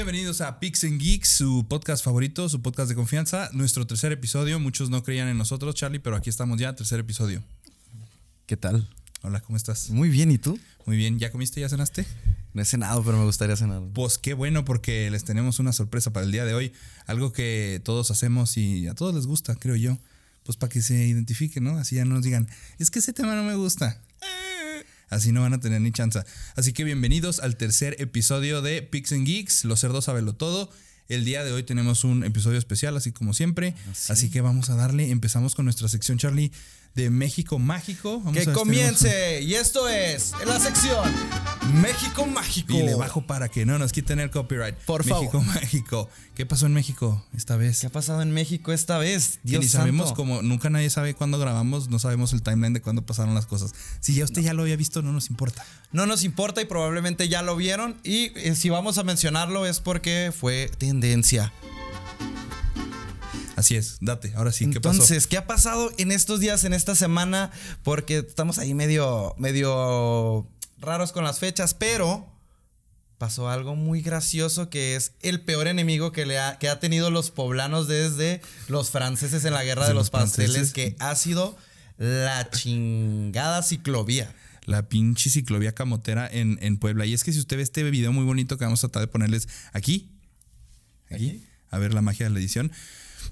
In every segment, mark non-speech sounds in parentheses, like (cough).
Bienvenidos a Pix and Geeks, su podcast favorito, su podcast de confianza. Nuestro tercer episodio. Muchos no creían en nosotros, Charlie, pero aquí estamos ya, tercer episodio. ¿Qué tal? Hola, ¿cómo estás? Muy bien, ¿y tú? Muy bien. ¿Ya comiste? ¿Ya cenaste? No he cenado, pero me gustaría cenar. Pues qué bueno, porque les tenemos una sorpresa para el día de hoy. Algo que todos hacemos y a todos les gusta, creo yo. Pues para que se identifiquen, ¿no? Así ya no nos digan, es que ese tema no me gusta. Así no van a tener ni chance. Así que bienvenidos al tercer episodio de Pix and Geeks. Los cerdos sabelo todo. El día de hoy tenemos un episodio especial, así como siempre. Así que vamos a darle. Empezamos con nuestra sección, Charlie, de México Mágico. Vamos Que comience. Y esto es la sección México Mágico. Y le bajo para que no nos quiten el copyright. Por México favor. Mágico. ¿Qué pasó en México esta vez? ¿Qué ha pasado en México esta vez? Que Dios ni sabemos cómo, nunca nadie sabe cuándo grabamos, no sabemos el timeline de cuándo pasaron las cosas. Si ya usted ya lo había visto, no nos importa. No nos importa y probablemente ya lo vieron. Y eh, si vamos a mencionarlo es porque fue tendencia. Así es, date, ahora sí, ¿qué pasó? Entonces, ¿qué ha pasado en estos días, en esta semana? Porque estamos ahí medio, medio raros con las fechas, pero pasó algo muy gracioso que es el peor enemigo que, le ha, que ha tenido los poblanos desde los franceses en la guerra de, De los, los pasteles, que ha sido la chingada ciclovía. La pinche ciclovía camotera en, en Puebla. Y es que si usted ve este video muy bonito que vamos a tratar de ponerles aquí, aquí, a ver la magia de la edición.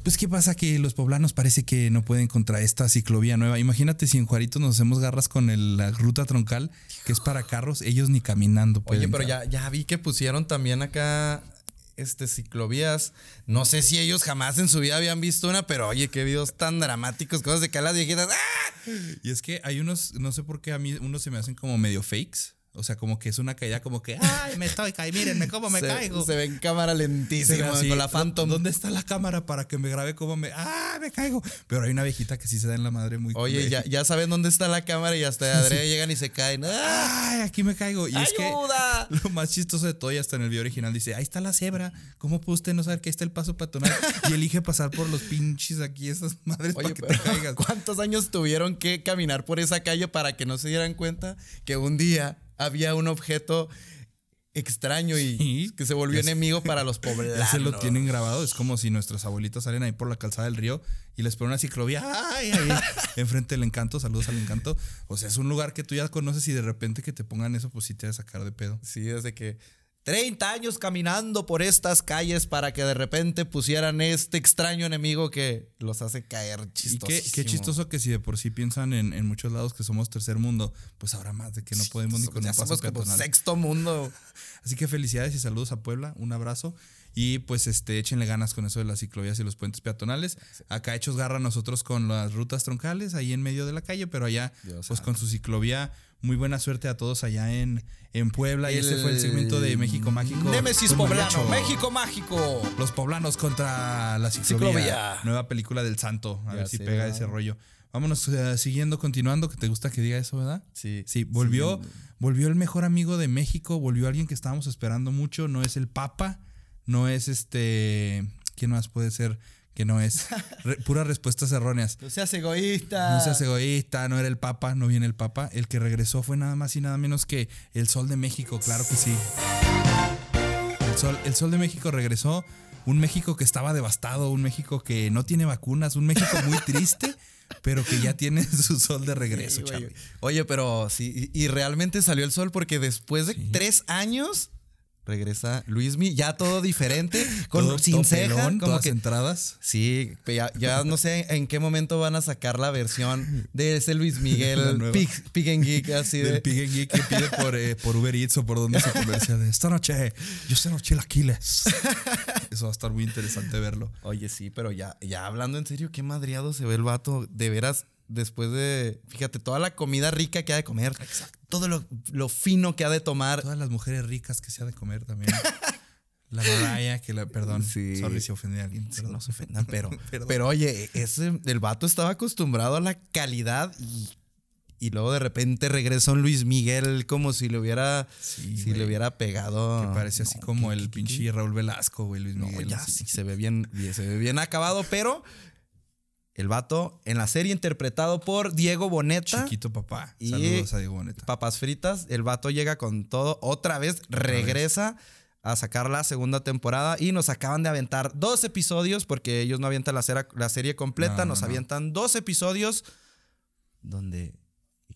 Pues, ¿qué pasa? Que los poblanos parece que no pueden contra esta ciclovía nueva. Imagínate si en Juaritos nos hacemos garras con el- la ruta troncal, que es para carros, ellos ni caminando pueden. Oye, pero ya, ya vi que pusieron también acá este ciclovías. No sé si ellos jamás en su vida habían visto una, pero oye, qué videos tan dramáticos, cosas de que las viejitas. ¡ah! Y es que hay unos, no sé por qué a mí unos se me hacen como medio fakes. O sea, como que es una caída como que, ay, me estoy cayendo, mírenme cómo me (laughs) se, caigo. Se ve en cámara lentísima así, con la Phantom. ¿Dónde está la cámara para que me grabe cómo me, ah, me caigo? Pero hay una viejita que sí se da en la madre muy Oye, ya, ya saben dónde está la cámara y hasta (laughs) de adrede llegan y se caen. ¡Ah! Ay, aquí me caigo. Y es que ¡Ayuda! (laughs) lo más chistoso de todo, y hasta en el video original dice, ahí está la cebra. ¿Cómo puede usted no saber que ahí está el paso peatonal? Y elige pasar por los pinches aquí, esas madres, Oye, para que pero te caigas. ¿cuántos años tuvieron que caminar por esa calle para que no se dieran cuenta que un día había un objeto extraño y Sí. que se volvió enemigo para los poblanos? Ya se lo tienen grabado. Es como si nuestras abuelitas salen ahí por la calzada del río y les ponen una ciclovía. ¡Ay! Ahí, (laughs) enfrente del encanto. Saludos al encanto. O sea, es un lugar que tú ya conoces y de repente que te pongan eso, pues sí te va a sacar de pedo. Sí, desde que 30 años caminando por estas calles para que de repente pusieran este extraño enemigo que los hace caer chistoso. qué, qué chistoso que si de por sí piensan en, en muchos lados que somos tercer mundo, pues ahora más de que no podemos ni con ya un paso somos como sexto mundo. (laughs) Así que felicidades y saludos a Puebla, un abrazo. Y pues este, échenle ganas con eso de las ciclovías y los puentes peatonales. Acá hechos garra nosotros con las rutas troncales ahí en medio de la calle, pero allá Dios pues con su ciclovía. Muy buena suerte a todos allá en, en Puebla. Y ese fue el segmento de México Mágico. Némesis Poblano. México Mágico. Los poblanos contra la ciclovía. Ciclovía. Nueva película del santo. A Ya ver si sé, pega ¿verdad? ese rollo. Vámonos eh, siguiendo, continuando, que te gusta que diga eso, ¿verdad? Sí. Sí, volvió, volvió el mejor amigo de México, volvió alguien que estábamos esperando mucho, no es el Papa, no es este, ¿quién más puede ser? Que no es (laughs) Re- puras respuestas erróneas. No seas egoísta. No seas egoísta, no era el Papa, no viene el Papa. El que regresó fue nada más y nada menos que el Sol de México, claro que sí. El Sol, el Sol de México regresó, un México que estaba devastado, un México que no tiene vacunas, un México muy (laughs) triste, pero que ya tiene (laughs) su sol de regreso, Sí. Oye, pero sí, y, y realmente salió el sol porque después de tres años regresa Luismi, ya todo diferente, (laughs) con Todo- sin todo ceja, pelón, como todas que entradas. Sí, ya, ya no sé en qué momento van a sacar la versión de ese Luis (laughs) Miguel. Pig, Pig and Geek, así de. Del Pig and Geek que pide por, eh, por Uber Eats o por donde se comercia de esta noche yo ceno chilaquiles. (laughs) Eso va a estar muy interesante verlo. Oye, sí, pero ya, ya hablando en serio, qué madriado se ve el vato. De veras, después de. Fíjate, toda la comida rica que ha de comer. Todo lo, lo fino que ha de tomar. Todas las mujeres ricas que se ha de comer también. (laughs) La Mariah, que la, perdón, Sí. sorry si ofendí a alguien. Sí, no se ofendan, (laughs) pero, pero oye, ese, el vato estaba acostumbrado a la calidad y, y luego de repente regresa un Luis Miguel como si le hubiera, Sí, si le hubiera pegado. Que parece así como ¿qué- el qué- qué- pinche Raúl Velasco, güey, Luis No, Miguel. ya sí, se ve bien- se ve bien acabado, pero el vato en la serie interpretado por Diego Boneta. Chiquito papá. Y- Saludos a Diego Boneta. Papas fritas, el vato llega con todo, otra vez regresa a sacar la segunda temporada y nos acaban de aventar dos episodios porque ellos no avientan la, la serie completa, No, no, nos no. avientan dos episodios donde...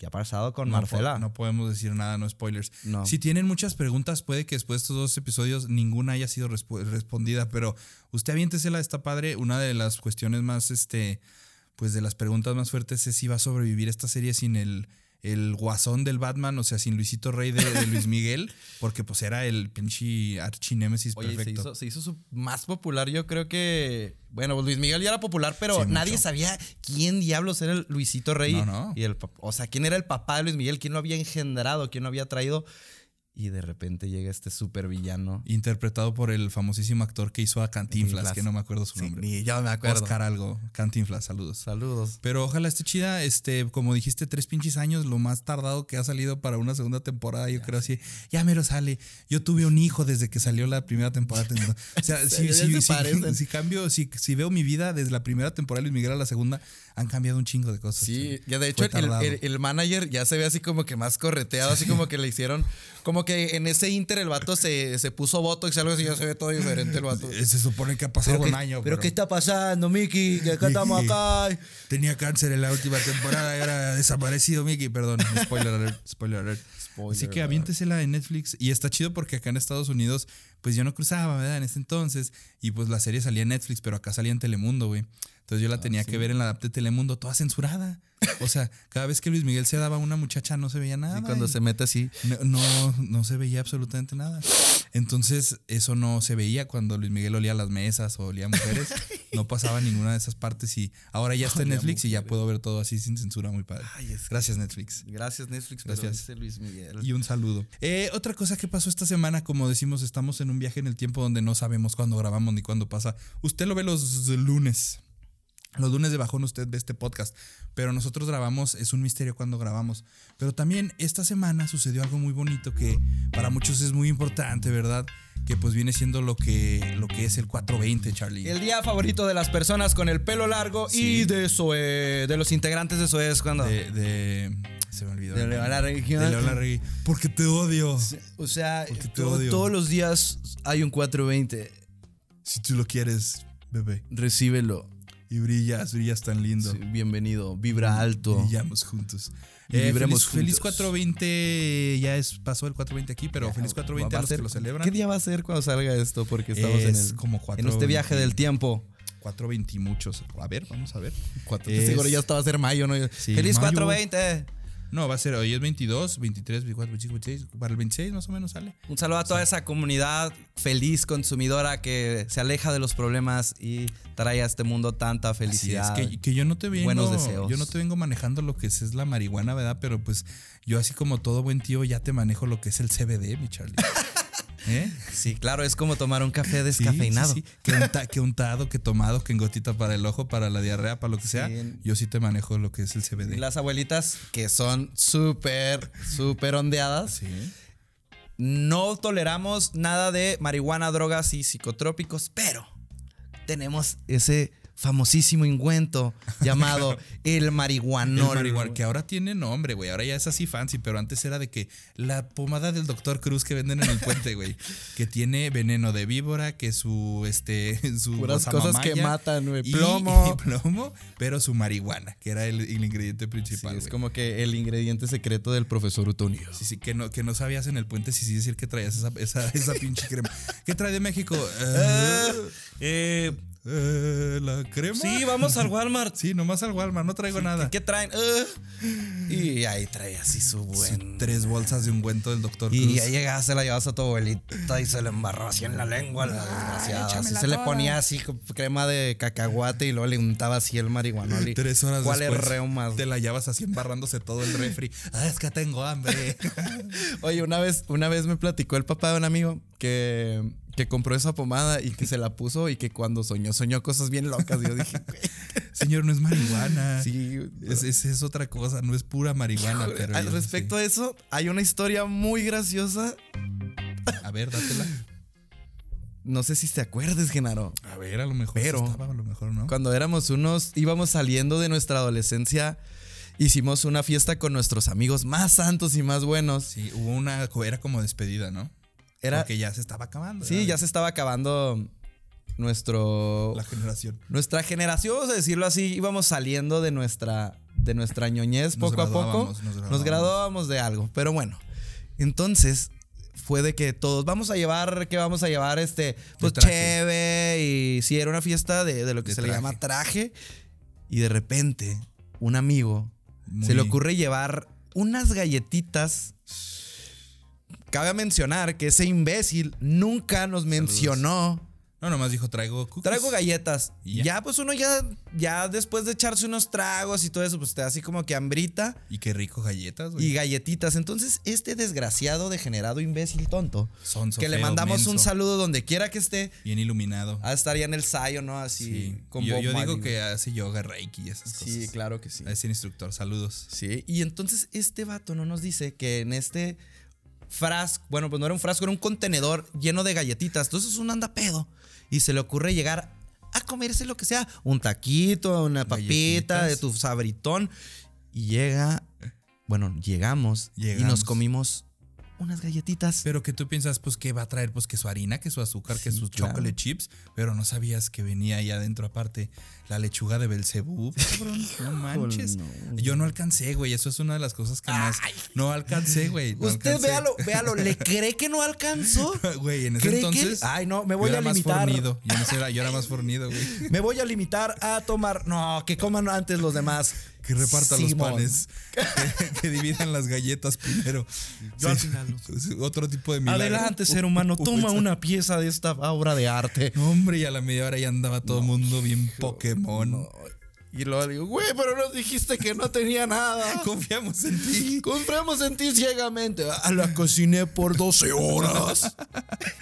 ¿Y qué ha pasado con No po- Marcela? No, podemos decir nada, no spoilers. No. Si tienen muchas preguntas, puede que después de estos dos episodios ninguna haya sido respondida, pero usted aviéntesela, está padre. Una de las cuestiones más, este, pues de las preguntas más fuertes es si va a sobrevivir esta serie sin el, el guasón del Batman, o sea, sin Luisito Rey de, de Luis Miguel, (laughs) porque pues era el pinche archinémesis Oye, se perfecto. hizo, se hizo su- más popular, yo creo que. Bueno, Luis Miguel ya era popular, pero Sí, nadie mucho. sabía quién diablos era el Luisito Rey. No, no. Y el, o sea, quién era el papá de Luis Miguel, quién lo había engendrado, quién lo había traído. Y de repente llega este súper villano. Interpretado por el famosísimo actor que hizo a Cantinflas, Cantinflas. que no me acuerdo su nombre. ni yo me acuerdo. Oscar algo. Cantinflas, saludos. Saludos. Pero ojalá esté chida, este, como dijiste, tres pinches años, lo más tardado que ha salido para una segunda temporada, yo creo así, ya mero sale. Yo tuve un hijo desde que salió la primera temporada. O sea, (laughs) si, si- se si- cambio, si, si veo mi vida desde la primera temporada de Luis Miguel a la segunda, han cambiado un chingo de cosas. Sí, ya de hecho el, el- el manager ya se ve así como que más correteado, así como que le hicieron, como que en ese inter el vato se, se puso botox y algo así, ya se ve todo diferente el vato. Se supone que ha pasado un año. pero ¿qué está pasando, Mickey? Que acá estamos acá. Tenía cáncer en la última temporada y ahora ha desaparecido Mickey. Perdón, spoiler alert, spoiler alert. Spoiler Así que aviéntesela en Netflix. Y está chido porque acá en Estados Unidos, pues yo no cruzaba, ¿verdad? En ese entonces. Y pues la serie salía en Netflix, pero acá salía en Telemundo, güey. Entonces yo la tenía que ver en la adapte de Telemundo, toda censurada. O sea, cada vez que Luis Miguel se daba a una muchacha no se veía nada. Y cuando y- se mete así. no, no, no se veía absolutamente nada. Entonces, eso no se veía cuando Luis Miguel olía las mesas o olía mujeres. (laughs) No pasaba ninguna de esas partes y ahora ya está en Netflix y ya puedo ver todo así sin censura, muy padre. Ay, es- Gracias, Netflix. Gracias, Netflix. Gracias. Luis Miguel. Y un saludo. Eh, otra cosa que pasó esta semana, como decimos, estamos en un viaje en el tiempo donde no sabemos cuándo grabamos ni cuándo pasa. Usted lo ve los lunes. Los lunes de bajón usted ve este podcast, pero nosotros grabamos, es un misterio cuando grabamos. Pero también esta semana sucedió algo muy bonito que para muchos es muy importante, ¿verdad? Que pues viene siendo lo que, lo que es el 420, Charlie. El día favorito de las personas con el pelo largo Sí. y de Zoe, de los integrantes de Zoe es cuando. de, de- se me olvidó. De nombre. Larregui. De León Larregui. Porque te odio. O sea, te to- odio. todos los días hay un 420. Si tú lo quieres, bebé. Recíbelo. Y brillas, brillas tan lindo. Sí, bienvenido. Vibra alto. Brillamos juntos. Y Eh, vibremos feliz, feliz juntos. 420, ya es, pasó el 420 aquí, pero feliz 420 Va a los ser- que lo celebran. ¿Qué día va a ser cuando salga esto? Porque estamos en, Es el, como en 420. este viaje del tiempo. 420 y muchos. A ver, vamos a ver. Cuatro, Es- Seguro ya estaba a ser mayo, ¿no? Sí, ¡Feliz mayo. 420! No, va a ser hoy es 22, 23, 24, 25, 26. Para el 26 más o menos sale. Un saludo a toda esa comunidad feliz consumidora que se aleja de los problemas y trae a este mundo tanta Así es, felicidad. que, que yo no te vengo, buenos deseos. yo no te vengo manejando lo que es, es la marihuana, ¿verdad? Pero pues yo así como todo buen tío ya te manejo lo que es el CBD, mi Charlie. (laughs) ¿Eh? Sí, claro, es como tomar un café descafeinado. sí, sí. Que, unta- que untado, que tomado, que en gotita para el ojo, para la diarrea, para lo que sea. Yo sí te manejo lo que es el Y CBD. las abuelitas, que son súper, súper ondeadas, Sí. no toleramos nada de marihuana, drogas y psicotrópicos, pero tenemos ese famosísimo ingüento llamado el (laughs) El marihuanol. marihuana, que ahora tiene nombre, güey. Ahora ya es así fancy, pero antes era de que la pomada del doctor Cruz que venden en el puente, güey. (laughs) que tiene veneno de víbora, que su, este, (laughs) su Puras cosas que matan, güey. Plomo. y plomo, pero su marihuana, que era el, el ingrediente Sí, principal, es güey. como que el ingrediente secreto del profesor Utonio. Sí, sí, que no, que no sabías en el puente si sí decir que traías esa, esa, esa pinche crema. ¿Qué trae de México? Eh, Eh, eh, ¿La crema? sí, vamos al Walmart. (laughs) Sí, nomás al Walmart, no traigo nada. ¿Qué traen? Y ahí trae así su buen. Tres bolsas de ungüento del doctor Cruz. Y ya llegas, se la llevas a tu abuelita y se le embarró así en la lengua, la desgraciada. Así se le ponía así crema de cacahuate y luego le untaba así el marihuanol. y- Tres horas ¿Cuál es después reumas? te la llevas así embarrándose todo el refri. (laughs) Ah, es que tengo hambre. Oye, una vez, una vez me platicó el papá de un amigo que, que compró esa pomada y que se la puso y que cuando soñó, soñó cosas bien locas. Yo dije, (laughs) Señor, no es marihuana. sí. Es, es, es otra cosa, no es pura marihuana. pero Al respecto a eso, hay una historia muy graciosa. sí. A ver, dátela. No sé si te acuerdes, Genaro. A ver, a lo mejor Pero- sí estaba, a lo mejor no. Cuando éramos unos, íbamos saliendo de nuestra adolescencia, hicimos una fiesta con nuestros amigos más santos y más buenos. Sí, hubo una, era como despedida, ¿no? Era, Porque ya se estaba acabando. sí, ya se estaba acabando nuestro... La generación. Nuestra generación, vamos a decirlo así, íbamos saliendo de nuestra, de nuestra ñoñez Nos poco a poco. graduábamos, nos graduábamos. de algo. Pero bueno, entonces fue de que todos vamos a llevar, que vamos a llevar este, pues cheve y sí, era una fiesta de, de lo que De se le llama traje. Y de repente, un amigo Muy- se le ocurre llevar unas galletitas. Cabe mencionar que ese imbécil nunca nos mencionó No, nomás dijo, traigo cookies. Traigo galletas. Ya. pues uno ya, ya después de echarse unos tragos y todo eso, pues te da así como que hambrita Y qué rico galletas, güey. y galletitas. Entonces, este desgraciado, degenerado, imbécil, tonto, Sonso, que le mandamos un saludo donde quiera que esté, Bien iluminado. a estar ya en el sayo, ¿no? Así, Sí. con yo Bob yo digo que hace yoga, reiki y esas cosas. Sí, claro que sí. A ese instructor, saludos. Sí, y entonces este vato no nos dice que en este frasco, bueno, pues no era un frasco, era un contenedor lleno de galletitas. Entonces uno anda pedo y se le ocurre llegar a comerse lo que sea, un taquito, una papita Galletitas. de tu sabritón. Y llega, bueno, llegamos, y nos comimos unas galletitas. Pero que tú piensas, pues, que va a traer, pues, que su harina, que su azúcar, que sus claro. chocolate chips, pero no sabías que venía ahí adentro, aparte, la lechuga de Belcebú. (laughs) cabrón, no manches. no. Yo no alcancé, güey. Eso es una de las cosas que más. No alcancé, güey. no Usted alcancé. véalo, (laughs) véalo, ¿le cree que no alcanzó? (laughs) Güey, en ese ¿Cree que- entonces. Ay, no, me voy yo a era más limitar. fornido. Yo, no sé, yo era más fornido, güey. Me voy a limitar a tomar. No, que coman antes los demás. Que repartan Simón. los panes. Que, que dividan las galletas primero. Yo al final Es Otro tipo de milagro. Adelante, ser humano, toma una pieza de esta obra de arte. No, hombre, y a la media hora ya andaba todo el mundo bien Pokémon. Y luego digo, güey, pero nos dijiste que no tenía nada. (laughs) Confiamos en ti. Confiamos en ti ciegamente. A la cociné por 12 horas.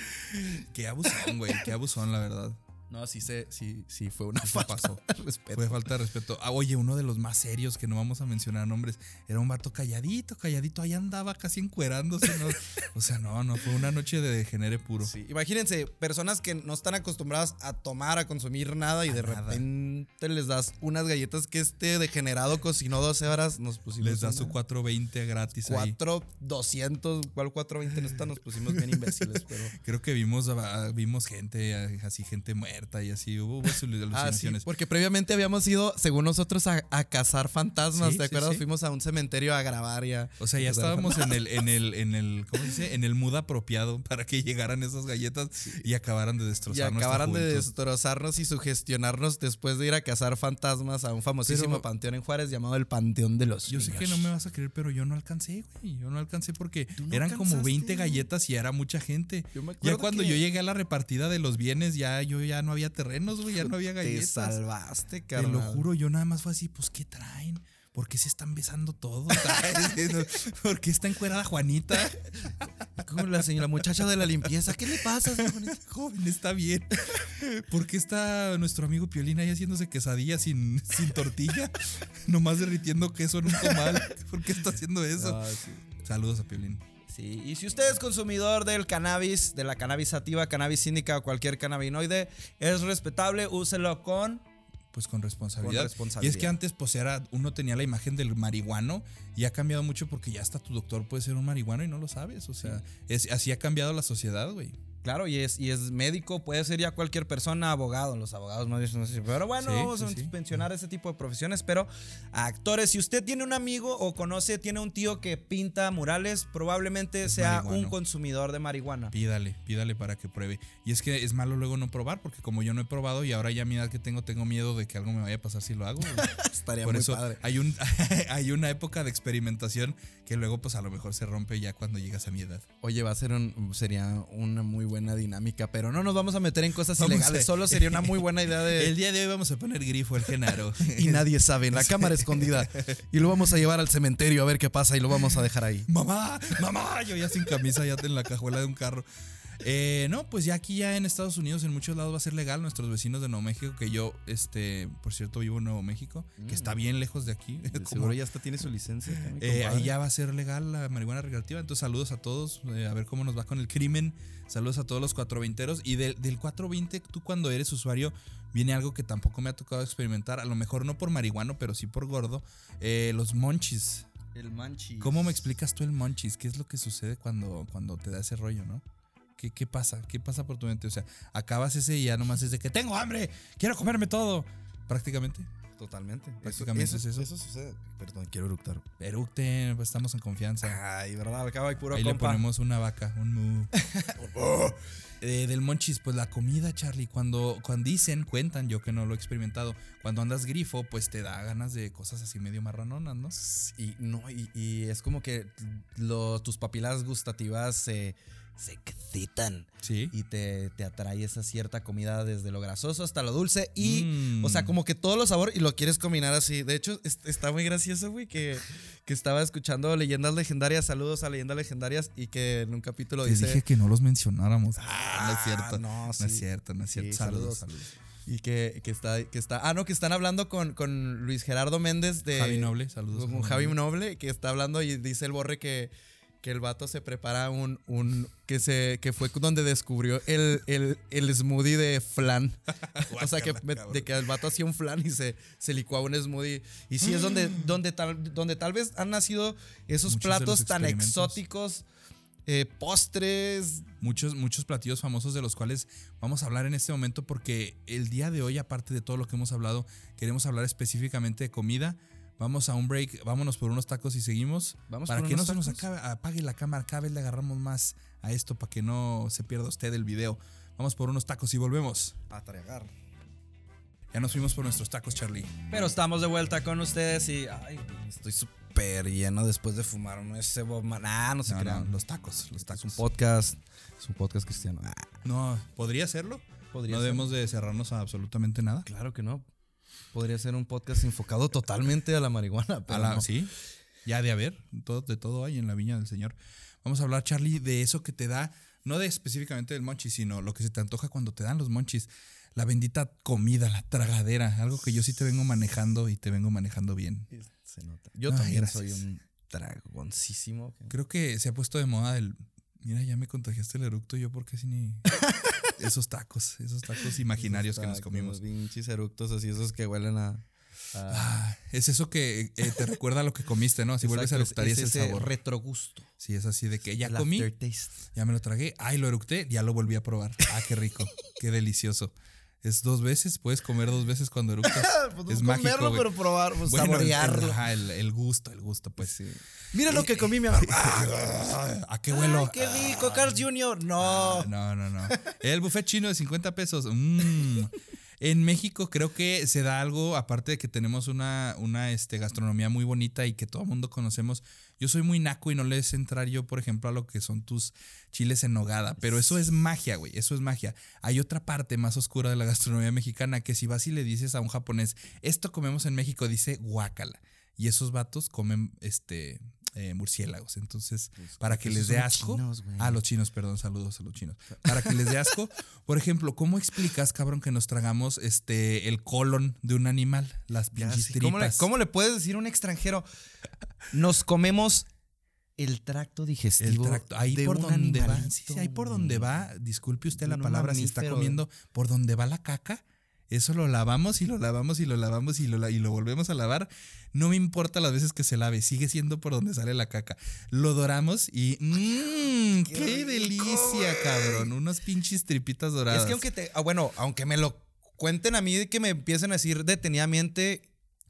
(laughs) Qué abusón, güey. Qué abusón, la verdad. No, sí, sé, sí, sí, fue una falta pasó. de respeto. Fue falta de respeto. Ah, oye, uno de los más serios que no vamos a mencionar nombres era un vato calladito, calladito. Ahí andaba casi encuerándose. ¿no? (laughs) O sea, no, no, fue una noche de degenere puro. Sí, Imagínense, personas que no están acostumbradas a tomar, a consumir nada y de nada. repente les das unas galletas que este degenerado cocinó 12 horas, nos pusimos Les da una- su 420 gratis ahí. 4, 200, ¿cuál 420 en esta? Nos pusimos bien imbéciles, (laughs) pero... Creo que vimos, vimos gente, así gente muerta y así. Hubo, hubo (laughs) Ah, sí, alucinaciones. porque previamente habíamos ido, según nosotros, a, a cazar fantasmas, Sí, ¿te acuerdas? sí. Fuimos a un cementerio a grabar y a... O sea, ya estábamos en el, en el, en el, ¿cómo se dice? En el mood apropiado para que llegaran esas galletas y acabaran de Y destrozar nuestra acabaran de destrozarnos y sugestionarnos después de ir a cazar fantasmas a un famosísimo Pero- panteón en Juárez llamado el Panteón de los Yo sé que no me vas a creer, pero yo no alcancé, güey. Yo no alcancé porque no eran como alcanzaste? 20 galletas y era mucha gente. Yo me Ya acuerdo cuando que- yo llegué a la repartida de los bienes, ya yo ya no había terrenos, güey, ya no había Te galletas. salvaste, Te carnal. lo juro, yo nada más fue así, pues, ¿qué traen? ¿Por qué se están besando todos? (laughs) ¿Por qué está encuerada Juanita? (laughs) Como la señora muchacha de la limpieza. ¿Qué le pasa, señorita? (laughs) Joven, está bien. ¿Por qué está nuestro amigo Piolín ahí haciéndose quesadilla sin, sin tortilla? Nomás derritiendo queso en un comal. ¿Por qué está haciendo eso? Ah, sí. Saludos a Piolín. Sí, y si usted es consumidor del cannabis, de la cannabis sativa, cannabis síndica o cualquier cannabinoide, es respetable, úselo con. Pues con responsabilidad. Con responsabilidad. Y es que antes, pues era, uno tenía la imagen del marihuano y ha cambiado mucho porque ya hasta tu doctor puede ser un marihuano y no lo sabes. O sea, es, así ha cambiado la sociedad, güey. Claro, y es, y es médico, puede ser ya cualquier persona, abogado, los abogados no dicen así, pero bueno, Sí, vamos sí, a sí. mencionar ese tipo de profesiones, pero actores, si usted tiene un amigo o conoce, tiene un tío que pinta murales, probablemente Es sea marihuano. un consumidor de marihuana. Pídale, pídale para que pruebe. Y es que es malo luego no probar porque como yo no he probado y ahora ya a mi edad que tengo, tengo miedo de que algo me vaya a pasar si lo hago. (laughs) Estaría Por muy eso padre. hay, un, (laughs) hay una época de experimentación que luego pues a lo mejor se rompe ya cuando llegas a mi edad. Oye, va a ser un, sería una muy buena dinámica, pero no nos vamos a meter en cosas Vamos ilegales, a- solo sería una muy buena idea de... (laughs) El día de hoy vamos a poner grifo el Genaro. (laughs) y nadie sabe, en la cámara escondida. Y lo vamos a llevar al cementerio a ver qué pasa y lo vamos a dejar ahí. mamá, mamá, yo ya sin camisa, ya en la cajuela de un carro. Eh, no, pues ya aquí ya en Estados Unidos en muchos lados va a ser legal. Nuestros vecinos de Nuevo México, que yo, este, por cierto, vivo en Nuevo México, que está bien lejos de aquí. (laughs) como- Seguro ya hasta tiene su licencia. Eh, ahí ya va a ser legal la marihuana recreativa. Entonces, saludos a todos. eh, a ver cómo nos va con el crimen. Saludos a todos los 420eros. Y del, del 420, tú cuando eres usuario, viene algo que tampoco me ha tocado experimentar. A lo mejor no por marihuano, pero sí por gordo. eh, los monchis. El manchi. ¿Cómo me explicas tú el monchis? ¿Qué es lo que sucede cuando, cuando te da ese rollo, no? ¿Qué, ¿Qué pasa? ¿Qué pasa por tu mente? O sea, acabas ese y ya nomás es de que tengo hambre, quiero comerme todo. Prácticamente. Totalmente. Prácticamente es eso. Eso sucede. Perdón, quiero eructar. Eructen, pues estamos en confianza. Ay, ¿verdad? Al cabo hay puro Ahí le compa. ponemos una vaca, un mu. (laughs) Eh, del monchis, pues la comida, Charlie. Cuando, cuando dicen, cuentan, yo que no lo he experimentado, cuando andas grifo, pues te da ganas de cosas así medio marranonas, ¿no? Y no, y, y es como que lo- tus papilas gustativas se, se excitan. Sí. Y te, te atrae esa cierta comida desde lo grasoso hasta lo dulce. Y, Mm. o sea, como que todo lo sabor y lo quieres combinar así. De hecho, es- está muy gracioso, güey, que, que estaba escuchando leyendas legendarias. Saludos a leyendas legendarias. Y que en un capítulo Te dice. dije que no los mencionáramos. Ah, no es cierto. no, No, es cierto, no es cierto. Sí, saludos, saludos. saludos. Y que, que está, que está. Ah, no, que están hablando con, con Luis Gerardo Méndez de. Javi Noble, saludos. Con Javi Noble, que está hablando y dice el borre que, que el vato se prepara un. un que se que fue donde descubrió el, el, el smoothie de flan. (laughs) o sea, que, me- de que el vato hacía un flan y se, se licuaba un smoothie. Y sí, es donde, donde, tal, donde tal vez han nacido esos Muchos platos tan exóticos. eh, postres, Muchos, muchos platillos famosos de los cuales vamos a hablar en este momento porque el día de hoy, aparte de todo lo que hemos hablado, queremos hablar específicamente de comida. Vamos a un break, vámonos por unos tacos y seguimos. Vamos para por que no unos se nos tacos. acabe, apague la cámara, cada vez le agarramos más a esto para que no se pierda usted el video. Vamos por unos tacos y volvemos. a tragar. Ya nos fuimos por nuestros tacos, Charlie. Pero estamos de vuelta con ustedes y ay, estoy súper lleno después de fumar ese Bob Man. Ah, no se No, crean. no, los tacos, los es tacos. un podcast, es un podcast cristiano. Ah, No, ¿podría serlo? Podría no ser. debemos de cerrarnos a absolutamente nada. claro que no. Podría ser un podcast enfocado totalmente a la marihuana, pero A la- no. Sí, ya de haber, todo, de todo hay en la viña del Señor. Vamos a hablar, Charlie, de eso que te da, no de específicamente del monchis, sino lo que se te antoja cuando te dan los monchis. La bendita comida, la tragadera, algo que yo sí te vengo manejando y te vengo manejando bien. Se nota. Yo Ay, también gracias. soy un dragoncísimo. Creo que se ha puesto de moda el. Mira, ya me contagiaste el eructo, yo porque sí ni. (laughs) esos tacos, esos tacos imaginarios que nos comimos. Pinches eructos así, esos que huelen a. Ah, es eso que eh, te recuerda a lo que comiste, ¿no? Si vuelves a eructar y es, es el ese sabor. retrogusto. Sí, es así de que ya comí, ya me lo tragué, ay, lo eructé, ya lo volví a probar. Ah, qué rico, qué delicioso. Es dos veces, puedes comer dos veces cuando (laughs) eructas. es mágico. güey. pero probar, pues, Bueno, saborearlo. El, ajá, el- el gusto, el gusto, pues. Sí. Mira lo que comí mi amor. (laughs) ¿A qué huelo? Ay, qué rico, Carl Jr. No. Ah, no, no, no. El buffet chino de 50 pesos. Mm. En México creo que se da algo, aparte de que tenemos una, una este, gastronomía muy bonita y que todo el mundo conocemos. Yo soy muy naco y no le entrar yo, por ejemplo, a lo que son tus chiles en nogada. Pero eso es magia, güey. Eso es magia. Hay otra parte más oscura de la gastronomía mexicana que si vas y le dices a un japonés, esto comemos en México, dice guácala. Y esos vatos comen este eh, murciélagos. Entonces, para que les dé asco. chinos, güey. ah, los chinos, perdón, saludos a los chinos. Para que les dé asco, (laughs) por ejemplo, ¿cómo explicas, cabrón, que nos tragamos este el colon de un animal? Las pinches. ¿Cómo, le, cómo le puedes decir a un extranjero? Nos comemos el tracto El digestivo. tracto, ahí de por un donde va. animalito. Sí, sí, ahí por donde va, disculpe usted la palabra, si está comiendo por donde va la caca. Eso lo lavamos y lo lavamos y lo lavamos y lo, y lo volvemos a lavar. No me importa las veces que se lave, sigue siendo por donde sale la caca. Lo doramos y. ¡Mmm! ¡Qué, Qué delicia, cabrón! Unos pinches tripitas doradas. Es que aunque te. ah, bueno, aunque me lo cuenten a mí, que me empiecen a decir detenidamente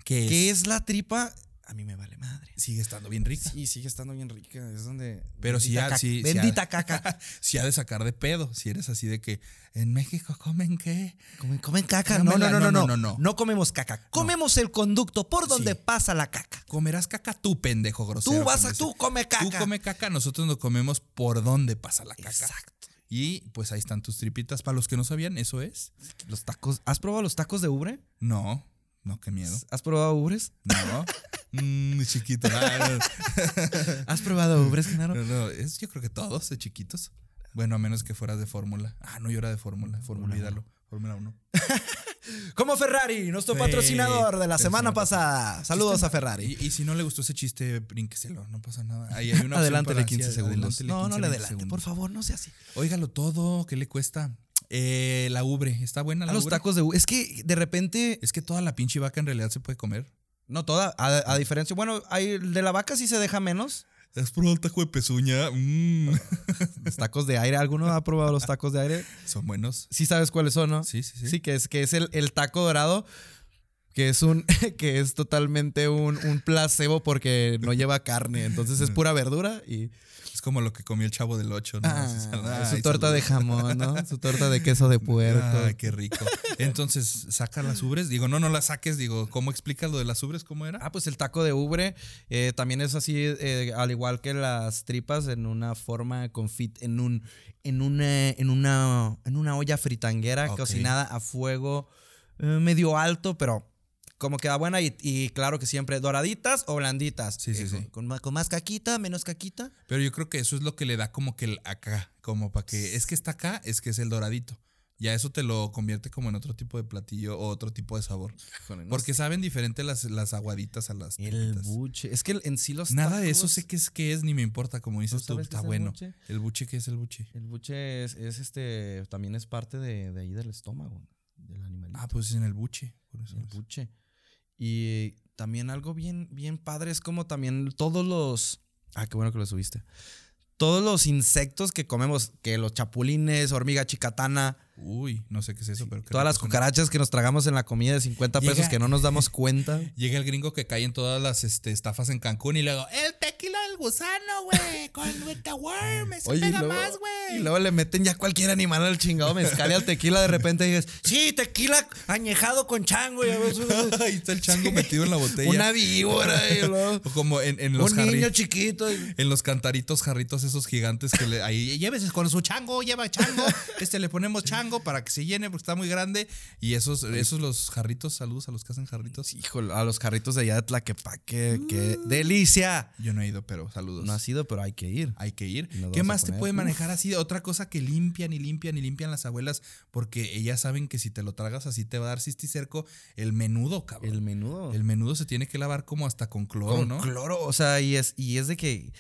¿Qué es? qué es la tripa, a mí me vale madre. Sigue estando bien rica. Sí, sigue estando bien rica. Es donde. Pero si ya, sí Bendita ha- caca. (laughs) si ha de sacar de pedo. Si eres así de que en México comen qué. Comen, comen caca. No No, no, no, no, no, no, no, no. comemos caca. Comemos el conducto por donde pasa la caca. Comerás caca tú, pendejo grosero. Tú vas a, tú come caca. Tú come caca, nosotros nos comemos por donde pasa la caca. Exacto. Y pues ahí están tus tripitas. Para los que no sabían, eso es. Los tacos. ¿Has probado los tacos de ubre? No, no, qué miedo. ¿Has probado ubres? No. Mm, chiquito. Ah, (laughs) ¿Has probado ubres, Genaro? no, no, es, yo creo que todos de chiquitos. Bueno, a menos que fueras de fórmula. Ah, no, yo era de fórmula. Fórmula Olvídalo. Fórmula 1. (laughs) Como Ferrari, nuestro Güey, patrocinador de la semana pasada. Saludos Chiste- a Ferrari. Y, y si no le gustó ese chiste, brínqueselo, no pasa nada. Ahí hay una opción Adelántele para- 15 sí, segundos. adelántele no, no 15, le 20 adelante, segundos. por favor, no sea así. Óigalo todo, ¿qué le cuesta? Eh, la ubre, ¿está buena la A los ubre? tacos de ubre. Es que de repente. Es que toda la pinche vaca en realidad se puede comer. No toda. A, a diferencia. Bueno, hay, de la vaca sí se deja menos. ¿Has probado el taco de pezuña? Mm. (laughs) Los tacos de aire. ¿Alguno ha probado los tacos de aire? Son buenos. Sí sabes cuáles son, ¿no? Sí, sí, sí. Sí, que es, que es el, el taco dorado. Que es un. (laughs) que es totalmente un, un placebo porque no lleva carne. Entonces es (laughs) pura verdura y. Es como lo que comió el chavo del 8, ¿no? Ah, Ay, su torta de jamón, ¿no? Su torta de queso de puerco. Ay, qué rico. Entonces, saca las ubres. Digo, no, no las saques. Digo, ¿cómo explicas lo de las ubres? ¿Cómo era? Ah, pues el taco de ubre eh, también es así, eh, al igual que las tripas, en una forma confit, en un, en una, en una, en una olla fritanguera cocinada a fuego eh, medio alto, pero como queda buena y, y claro que siempre doraditas o blanditas. Sí, sí, Eh, sí. Con, con más, con más caquita, menos caquita. Pero yo creo que eso es lo que le da como que el acá. Como para que es que está acá, es que es el doradito. Ya eso te lo convierte como en otro tipo de platillo o otro tipo de sabor. Porque saben diferente las, las aguaditas a las el taquitas. buche. Es que en sí los Nada de eso sé qué es, qué es, ni me importa, como dices tú, está es el bueno. buche? ¿El buche qué es el buche? El buche es, es este, también es parte de, de ahí del estómago, del animalito. Ah, pues es en el buche. Por eso El es. buche. Y también algo bien, bien padre es como también todos los. Ah, qué bueno que lo subiste. Todos los insectos que comemos, que los chapulines, hormiga chicatana, Uy, no sé qué es eso, pero todas las cucarachas que nos tragamos en la comida de 50 pesos Llega- que no nos damos cuenta. (laughs) Llega el gringo que cae en todas las este, estafas en Cancún y luego, el tequila del gusano, güey, con with the worm, eso Oye, y pega luego, más, y güey. luego le meten ya cualquier animal al chingado mezcal y al tequila de repente y dices, sí, tequila añejado con chango. Y a veces- (laughs) Ahí está el chango metido en la botella. una víbora y (laughs) luego, O como en, en los un jarri- niño chiquito. y- En los cantaritos, jarritos esos gigantes que le, ahí llévese con su chango, lleva chango. Este le ponemos chango para que se llene porque está muy grande. Y esos, esos los jarritos, saludos a los que hacen jarritos. Híjole, a los carritos de allá de Tlaquepaque, qué delicia. Yo no he ido, pero saludos. No ha sido, pero hay que ir. Hay que ir. ¿Qué más te puede manejar así? Otra cosa que limpian y limpian y limpian las abuelas porque ellas saben que si te lo tragas así te va a dar cisticerco. El menudo, cabrón. El menudo. El menudo se tiene que lavar como hasta con cloro, con ¿no? cloro, o sea, y es, y es de que,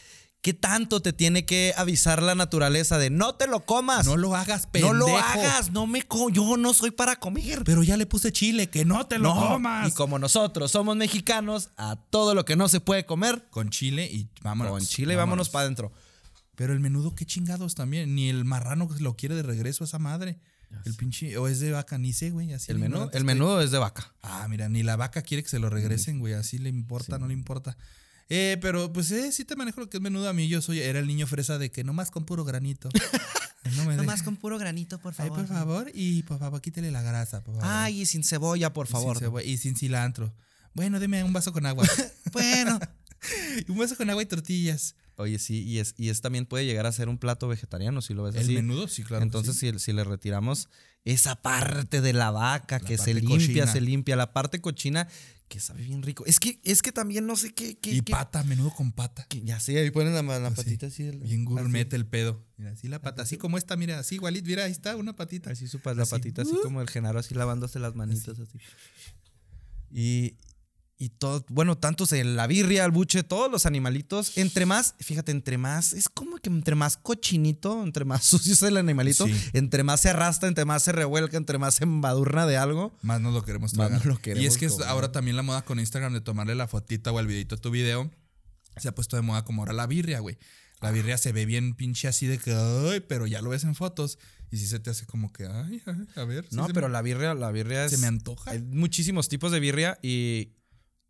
¿qué tanto te tiene que avisar la naturaleza de no te lo comas? No lo hagas, pendejo. No lo hagas, no me co yo no soy para comer. Pero ya le puse chile, que no te lo No, comas. Y como nosotros somos mexicanos, a todo lo que no se puede comer, Con chile y vámonos. con chile vámonos para adentro. Pero el menudo, qué chingados también. Ni el marrano lo quiere de regreso a esa madre. El pinche. O es de vaca, ni sé, güey. Así El ignorante el menudo es de vaca. Ah, mira, ni la vaca quiere que se lo regresen, güey. Así le importa, no le importa. Eh, pero pues eh, sí te manejo lo que es menudo a mí. Yo soy, era el niño fresa de que nomás con puro granito. (laughs) No me Nomás con puro granito, por Ay, favor. por favor. Y por favor, quítele la grasa, por favor. Ay, y sin cebolla, por Y sin favor. cebolla- y sin cilantro. Bueno, deme un vaso con agua. (laughs) bueno. (laughs) un vaso con agua y tortillas. Oye, sí, y es, y es también puede llegar a ser un plato vegetariano si lo ves El así. menudo, sí, claro. Entonces, sí. si, si le retiramos esa parte de la vaca La que se limpia, cochina. se limpia, la parte cochina que sabe bien rico. Es que, es que también no sé qué. qué- Y qué- pata, menudo con pata. que- ya sé, ahí ponen la, la Así, patita así. el- Bien gourmet así. el pedo. Mira, así la pata, así como esta, mira, así igualito, mira, ahí está, una patita. Así su la patita, así Uh. como el Genaro, así lavándose las manitas, así. Y, y todo, bueno, tantos en la birria, el buche, todos los animalitos, entre más, fíjate, entre más, es como que entre más cochinito, entre más (laughs) sucio es el animalito, Sí. entre más se arrastra, entre más se revuelca, entre más se embadurna de algo. Más no lo queremos Más tragar. nos lo queremos y es que comer. ahora también la moda con Instagram de tomarle la fotita o el videito a tu video. Se ha puesto de moda como ahora la birria, güey. La birria se ve bien pinche así de que, ay, pero ya lo ves en fotos y sí se te hace como que, ay, a ver. No, pero me- la birria, la birria es... se me antoja. Hay muchísimos tipos de birria y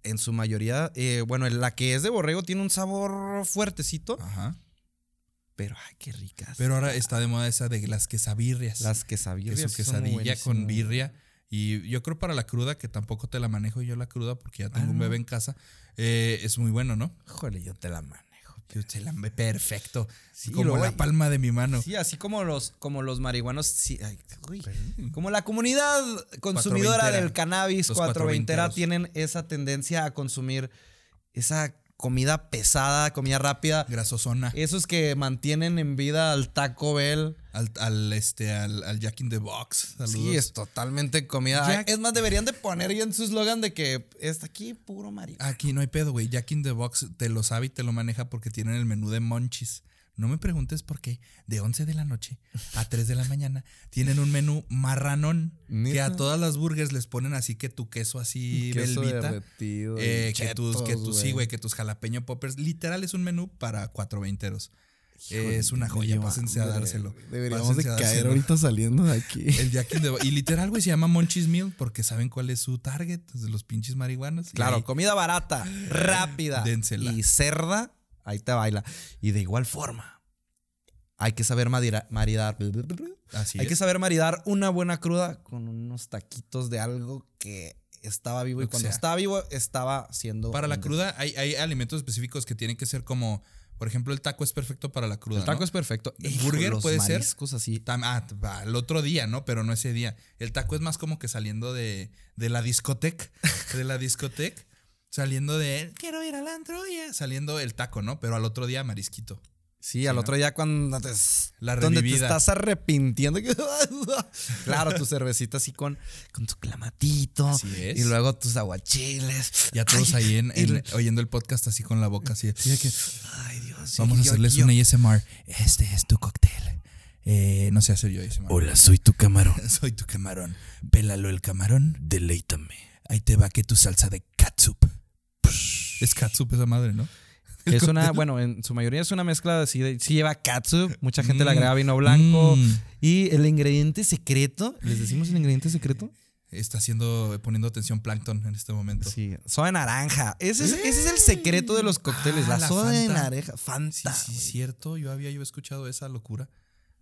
en su mayoría, eh, bueno, la que es de borrego tiene un sabor fuertecito, Ajá. pero ay, qué ricas. Pero ahora está de moda esa de las quesabirrias. las que quesabirrias su son muy quesadilla con birria. Y yo creo para la cruda, que tampoco te la manejo yo la cruda porque ya tengo Ah, un no. bebé en casa, eh, es muy bueno, ¿no? Híjole, yo te la manejo. Yo te la perfecto. Sí, como luego la palma de mi mano. Sí, así como los, como los marihuanos, sí, ay, uy. como la comunidad consumidora del cannabis Los cuatroveintera cuatroventeros. tienen esa tendencia a consumir esa comida pesada, comida rápida. Grasosona. Esos que mantienen en vida al Taco Bell. Al, al, este, al, al Jack in the Box. Saludos. Sí, es totalmente comida. Jack- Es más, deberían de poner ya en su eslogan de que está aquí puro marihuana. Aquí no hay pedo, güey. Jack in the Box te lo sabe y te lo maneja porque tienen el menú de monchis. No me preguntes por qué. De 11 de la noche a 3 de la mañana tienen un menú marranón que a todas las burgers les ponen así que tu queso así Queso y eh, que tus, que tus, sí, güey, que tus jalapeño poppers. Literal es un menú para cuatro veinteros. Híjole, es una joya, pásense a dárselo. Deberíamos de caer ahorita saliendo de aquí. El Box. Y literal, güey, se llama Monchis Meal porque saben cuál es su target, de los pinches marihuanos. Y Claro, ahí- comida barata, rápida Dénsela. y cerda, ahí te baila. Y de igual forma, hay que saber maridar. así hay es. que saber maridar una buena cruda con unos taquitos de algo que estaba vivo y cuando sea. estaba vivo estaba siendo Para la cruda hay, hay alimentos específicos que tienen que ser como, por ejemplo, el taco es perfecto para la cruda. El taco ¿no? es perfecto. El burger los puede ser. mariscos así. Tam- ah, el otro día, ¿no? Pero no ese día. El taco es más como que saliendo de, de la discoteca. De la discoteca. Saliendo de quiero ir al antro, yeah", Saliendo el taco, ¿no? Pero al otro día marisquito. Sí, al ¿no? otro día cuando te, La donde te estás arrepintiendo. (laughs) claro, tu cervecita así con, con tu clamatito. Así es. Y luego tus aguachiles. Ya todos Ay, ahí en, oyendo el podcast así con la boca así. de que, ay, Dios. Vamos a yo- hacerles yo- un ASMR. Este es tu cóctel. Eh, no sé hacer yo ASMR. Hola, soy tu camarón. (laughs) Soy tu camarón. Pélalo el camarón. Deleítame. Ahí te va que tu salsa de catsup. Es catsup esa madre, ¿no? (laughs) Es una, bueno, en su mayoría es una mezcla así de, sí lleva catsup, mucha gente le agrega vino blanco. Mm. Y el ingrediente secreto, ¿les decimos el ingrediente secreto? Está haciendo, poniendo atención Plankton en este momento. Sí, soda de naranja. Ese es, ese es el secreto de los cócteles, Ah, la, la soda de naranja. Fanta. sí, cierto. Yo había yo escuchado esa locura.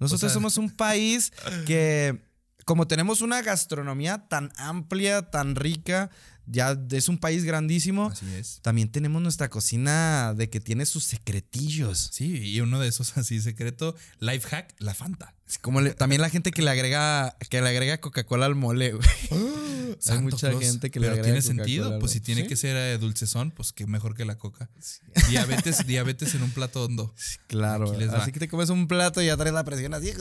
Nosotros O sea- somos un país (laughs) que, como tenemos una gastronomía tan amplia, tan rica, ya es un país grandísimo, Así es. también tenemos nuestra cocina de que tiene sus secretillos. Sí, y uno de esos (laughs) así secreto, life hack, la Fanta. Es Como le- también la gente que le agrega que le agrega Coca-Cola al mole, güey. (laughs) Hay Santo mucha gente que le Pero agrega tiene sentido, pues si tiene ¿Sí? que ser eh, dulcezón, pues qué mejor que la coca. (laughs) Diabetes, diabetes en un plato hondo. Claro, así que te comes un plato y ya traes la presión así.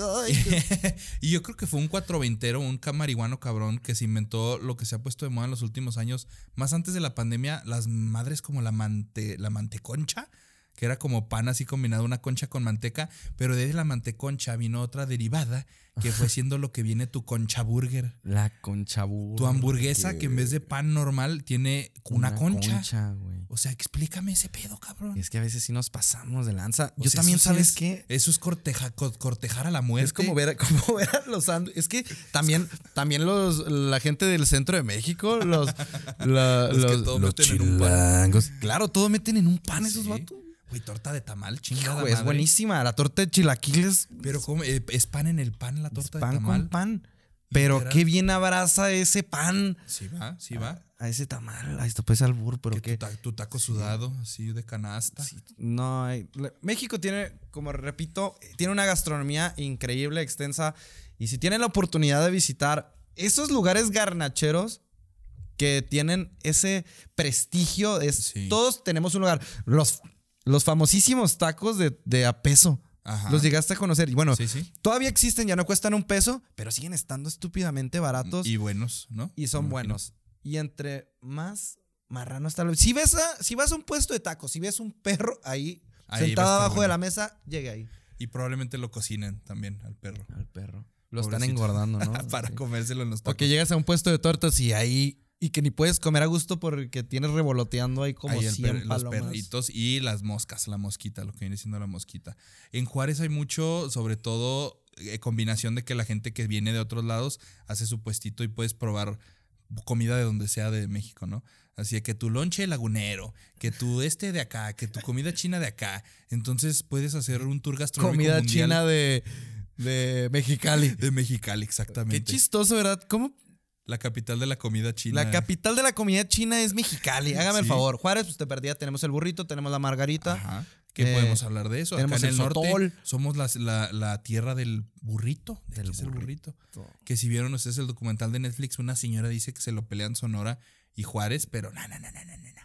(laughs) y yo creo que fue un cuatroventero, un camarihuano cabrón que se inventó lo que se ha puesto de moda en los últimos años. Más antes de la pandemia, las madres como la, mante, la manteconcha, que era como pan así combinado, una concha con manteca, pero de la manteconcha vino otra derivada que fue siendo lo que viene tu concha burger. La concha burger. Tu hamburguesa que en vez de pan normal tiene una, concha. güey. O sea, explícame ese pedo, cabrón. Es que a veces sí nos pasamos de lanza. O Yo sea, también, ¿sabes es- qué? Eso es corteja- co- cortejar a la muerte. Es como ver, (laughs) como ver a los sándwiches. Es que también, también los, la gente del centro de México, los, la- (laughs) Los que los, todo los meten en un pan. chilangos. Claro, todo meten en un pan esos vatos. Güey, torta de tamal, Hijo, chingada. es buenísima. La torta de chilaquiles Pero ¿cómo? Eh, es pan en el pan, la torta pan de tamal. con pan. Pero Literal. qué bien abraza ese pan Sí va, sí va. a ese tamal. Ahí está, pues albur, pero Que qué. tu, ta- tu taco sudado, así de canasta. No hay. México tiene, como repito, tiene una gastronomía increíble, extensa. Y si tienen la oportunidad de visitar esos lugares garnacheros que tienen ese prestigio, es, Sí. todos tenemos un lugar. Los, los famosísimos tacos de, de a peso. Ajá. Los llegaste a conocer. Y bueno, Sí, sí. todavía existen, ya no cuestan un peso, pero siguen estando estúpidamente baratos Y buenos, ¿no? y son buenos. Y entre más marrano está. Si ves a, si vas a un puesto de tacos, si ves un perro ahí, sentado abajo de la mesa, llegue ahí. Y probablemente lo cocinen también al perro. Al perro. Lo están engordando, ¿no? (laughs) Para Sí. comérselo en los tacos. Porque llegas a un puesto de tortas y ahí. Y que ni puedes comer a gusto porque tienes revoloteando ahí como Ahí el 100 per- los perritos y las moscas, la mosquita, lo que viene siendo la mosquita. En Juárez hay mucho, sobre todo, eh, combinación de que la gente que viene de otros lados hace su puestito y puedes probar comida de donde sea de México, ¿no? Así que tu lonche lagunero, que tu este de acá, que tu comida china de acá. Entonces puedes hacer un tour gastronómico Comida mundial china de, de Mexicali. de Mexicali, Qué exactamente. chistoso, ¿verdad? ¿Cómo? La capital de la comida china. La capital de la comida china es Mexicali. Hágame el favor. Juárez, pues te perdía. Tenemos el burrito, tenemos la margarita. Ajá. ¿Qué Eh, podemos hablar de eso? Acá en el el, norte sotol. somos la, la- la tierra del burrito. De Del es el burrito. burrito. Que si vieron ustedes el documental de Netflix, una señora dice que se lo pelean Sonora y Juárez, pero no, no, no, no, no, no.